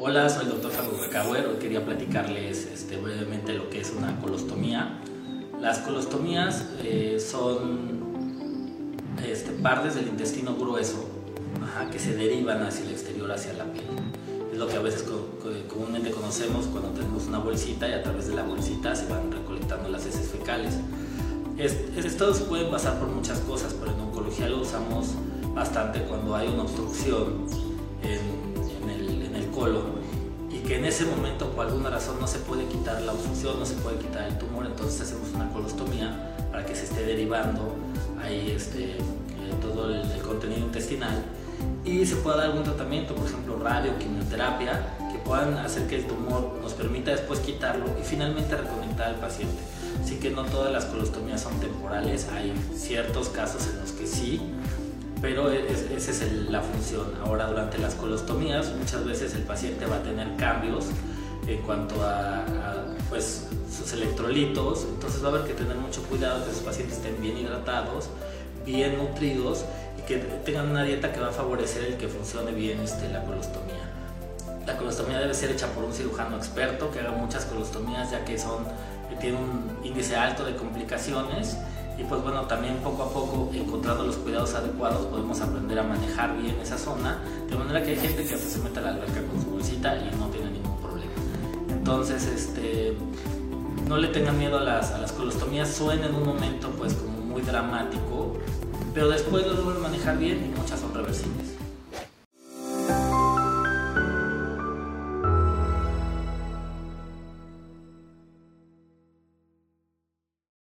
Hola, soy el doctor Fabio Becauer. Hoy quería platicarles este, brevemente lo que es una colostomía. Las colostomías eh, son este, partes del intestino grueso que se derivan hacia el exterior, hacia la piel. Es lo que a veces comúnmente conocemos cuando tenemos una bolsita y a través de la bolsita se van recolectando las heces fecales. Estos pueden pasar por muchas cosas, pero en oncología lo usamos bastante cuando hay una obstrucción en, el, en el colon. Y que en ese momento por alguna razón no se puede quitar la obstrucción, no se puede quitar el tumor, entonces hacemos una colostomía para que se esté derivando ahí este, eh, todo el, el contenido intestinal. Y se pueda dar algún tratamiento, por ejemplo radio, quimioterapia, puedan hacer que el tumor nos permita después quitarlo y finalmente reconectar al paciente. Así que no todas las colostomías son temporales, hay ciertos casos en los que sí, pero esa es la función. Ahora durante las colostomías muchas veces el paciente va a tener cambios en cuanto a, pues, sus electrolitos, entonces va a haber que tener mucho cuidado que sus pacientes estén bien hidratados, bien nutridos y que tengan una dieta que va a favorecer el que funcione bien este, la colostomía. La colostomía debe ser hecha por un cirujano experto que haga muchas colostomías ya que son que tiene un índice alto de complicaciones y pues bueno, también poco a poco encontrando los cuidados adecuados podemos aprender a manejar bien esa zona, de manera que hay gente que se mete a la alberca con su bolsita y no tiene ningún problema. Entonces, este, no le tengan miedo a las, a las colostomías, suena en un momento pues como muy dramático, pero después lo logran manejar bien y muchas son reversibles.